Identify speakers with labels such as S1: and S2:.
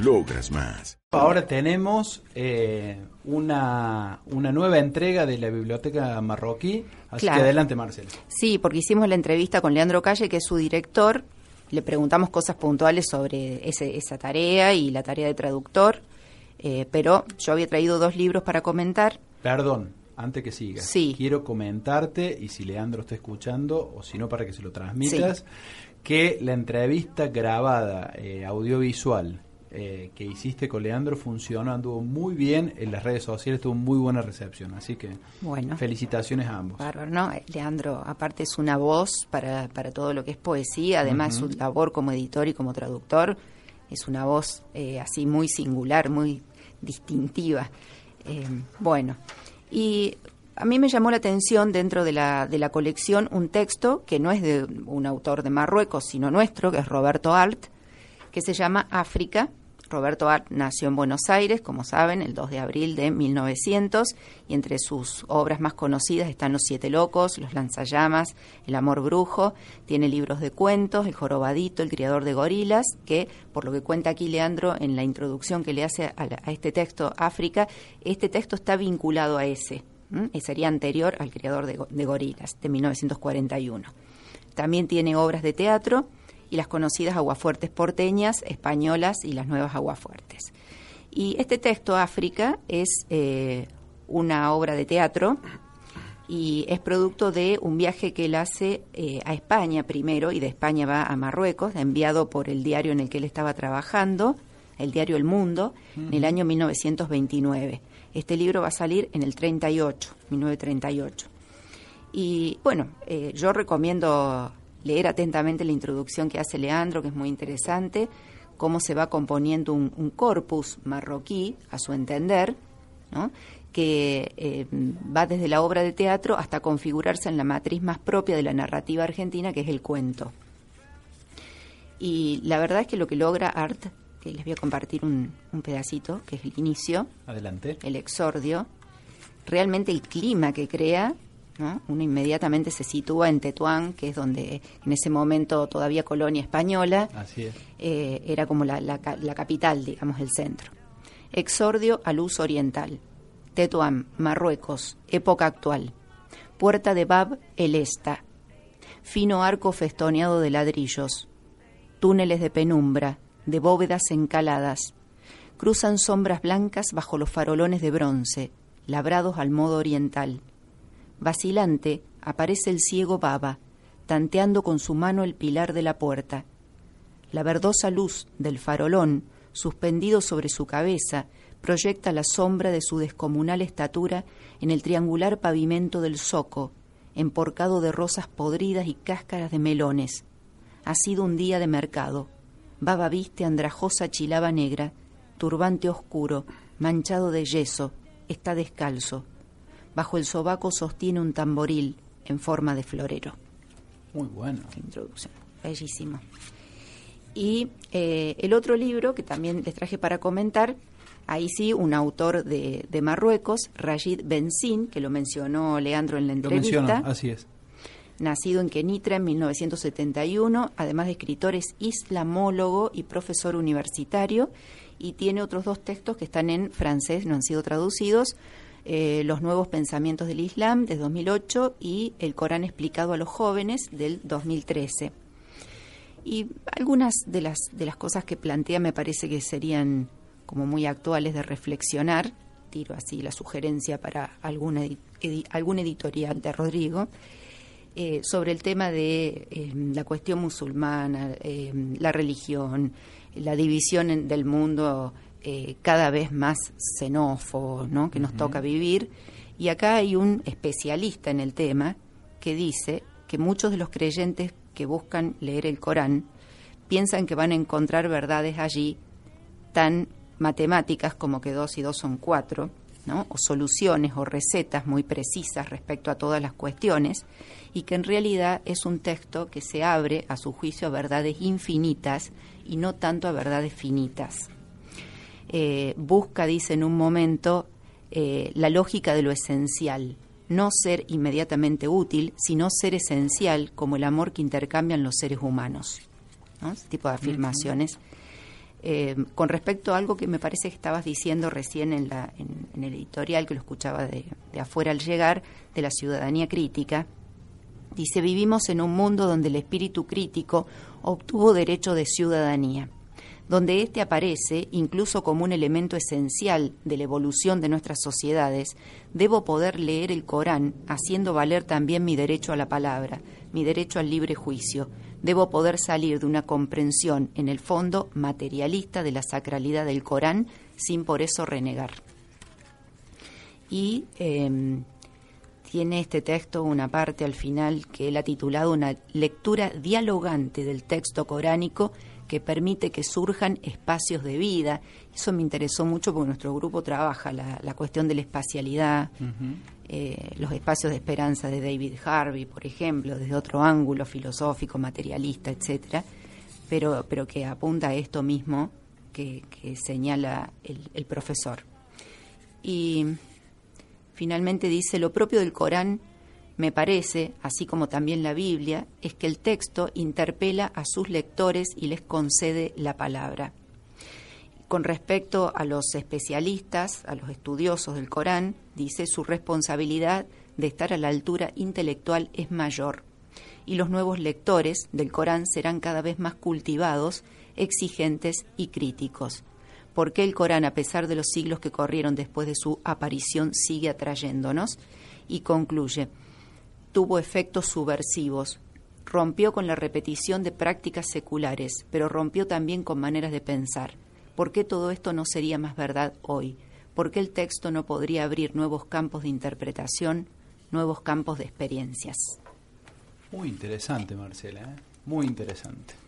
S1: Logras más.
S2: Ahora tenemos eh, una, una nueva entrega de la biblioteca marroquí. Así
S3: Claro.
S2: que adelante, Marcela.
S3: Sí, porque hicimos la entrevista con Leandro Calle, que es su director. Le preguntamos cosas puntuales sobre ese- esa tarea y la tarea de traductor. Eh, pero yo había traído dos libros para comentar.
S2: Perdón, antes que sigas.
S3: Sí.
S2: Quiero comentarte, y si Leandro está escuchando, o si no, para que se lo transmitas, que la entrevista grabada, eh, audiovisual, eh, que hiciste con Leandro funcionó, anduvo muy bien en las redes sociales, tuvo muy buena recepción. Así que
S3: Bueno.
S2: felicitaciones a ambos.
S3: Bárbaro, ¿no? Eh, Leandro, aparte es una voz para, para todo lo que es poesía, además su labor como editor y como traductor es una voz eh, así muy singular, muy distintiva. Eh, bueno, y a mí me llamó la atención dentro de la, de la colección un texto que no es de un autor de Marruecos, sino nuestro, que es Roberto Alt, que se llama África. Roberto Art nació en Buenos Aires, como saben, el 2 de abril de 1900, y entre sus obras más conocidas están Los Siete Locos, Los Lanzallamas, El Amor Brujo, tiene libros de cuentos, El Jorobadito, El Criador de Gorilas, que, por lo que cuenta aquí Leandro en la introducción que le hace a, la- a este texto, África, este texto está vinculado a ese, y sería anterior al Criador de, de Gorilas, de 1941. También tiene obras de teatro y las conocidas aguafuertes porteñas, españolas y las nuevas aguafuertes. Y este texto, África, es eh, una obra de teatro y es producto de un viaje que él hace eh, a España primero y de España va a Marruecos, enviado por el diario en el que él estaba trabajando, el diario El Mundo, en el año 1929. Este libro va a salir en el 38, 1938. Y bueno, eh, yo recomiendo leer atentamente la introducción que hace Leandro, que es muy interesante, cómo se va componiendo un, un corpus marroquí, a su entender, ¿no? que eh, va desde la obra de teatro hasta configurarse en la matriz más propia de la narrativa argentina, que es el cuento. Y la verdad es que lo que logra Art, que les voy a compartir un, un pedacito, que es el inicio,
S2: Adelante.
S3: el exordio, realmente el clima que crea, ¿no? uno inmediatamente se sitúa en Tetuán, que es donde en ese momento todavía colonia española,
S2: Así es.
S3: eh, era como la, la la capital, digamos, el centro. Exordio a luz oriental. Tetuán, Marruecos, época actual. Puerta de Bab el Esta. Fino arco festoneado de ladrillos. Túneles de penumbra, de bóvedas encaladas. Cruzan sombras blancas bajo los farolones de bronce, labrados al modo oriental. Vacilante aparece el ciego Baba, tanteando con su mano el pilar de la puerta. La verdosa luz del farolón, suspendido sobre su cabeza, proyecta la sombra de su descomunal estatura en el triangular pavimento del zoco, emporcado de rosas podridas y cáscaras de melones. Ha sido un día de mercado. Baba viste andrajosa chilaba negra, turbante oscuro, manchado de yeso, está descalzo. Bajo el sobaco sostiene un tamboril en forma de florero
S2: Muy bueno.
S3: introducción. Bellísimo. Y eh, el otro libro que también les traje para comentar, ahí sí, un autor de, de Marruecos, Rajid Benzin, que lo mencionó Leandro en la
S2: Lo
S3: entrevista,
S2: menciono, así es.
S3: nacido en Kenitra en 1971, además de escritor es islamólogo y profesor universitario, y tiene otros dos textos que están en francés, no han sido traducidos, eh, Los nuevos pensamientos del Islam, de 2008, y El Corán explicado a los jóvenes, del 2013. Y algunas de las, de las cosas que plantea me parece que serían como muy actuales de reflexionar, tiro así la sugerencia para alguna edi- algún editorial de Rodrigo, eh, sobre el tema de eh, la cuestión musulmana, eh, la religión, la división en- del mundo eh, cada vez más xenófobo ¿no? que nos toca vivir. Y acá hay un especialista en el tema que dice que muchos de los creyentes que buscan leer el Corán piensan que van a encontrar verdades allí tan matemáticas como que dos y dos son cuatro, ¿no? o soluciones o recetas muy precisas respecto a todas las cuestiones, y que en realidad es un texto que se abre, a su juicio, a verdades infinitas y no tanto a verdades finitas. Eh, busca, dice en un momento, eh, la lógica de lo esencial, no ser inmediatamente útil, sino ser esencial como el amor que intercambian los seres humanos. Ese tipo de afirmaciones. Eh, con respecto a algo que me parece que estabas diciendo recién en, la, en, el editorial, que lo escuchaba de, de, afuera al llegar, de la ciudadanía crítica, dice, vivimos en un mundo donde el espíritu crítico obtuvo derecho de ciudadanía, donde éste aparece incluso como un elemento esencial de la evolución de nuestras sociedades, debo poder leer el Corán haciendo valer también mi derecho a la palabra, mi derecho al libre juicio, debo poder salir de una comprensión, en el fondo, materialista de la sacralidad del Corán, sin por eso renegar. Y em, tiene este texto una parte al final que él ha titulado una lectura dialogante del texto coránico que permite que surjan espacios de vida. Eso me interesó mucho porque nuestro grupo trabaja la, cuestión de la espacialidad, eh, los espacios de esperanza de David Harvey, por ejemplo, desde otro ángulo filosófico, materialista, etcétera, pero, pero que apunta a esto mismo que, señala el, el profesor. Y finalmente dice, lo propio del Corán me parece, así como también la Biblia, es que el texto interpela a sus lectores y les concede la palabra. Con respecto a los especialistas, a los estudiosos del Corán, dice su responsabilidad de estar a la altura intelectual es mayor y los nuevos lectores del Corán serán cada vez más cultivados, exigentes y críticos. Porque el Corán, a pesar de los siglos que corrieron después de su aparición, sigue atrayéndonos? Y concluye, tuvo efectos subversivos, rompió con la repetición de prácticas seculares, pero rompió también con maneras de pensar. ¿Por qué todo esto no sería más verdad hoy? ¿Por qué el texto no podría abrir nuevos campos de interpretación, nuevos campos de experiencias?
S2: Muy interesante, Marcela, ¿eh? muy interesante.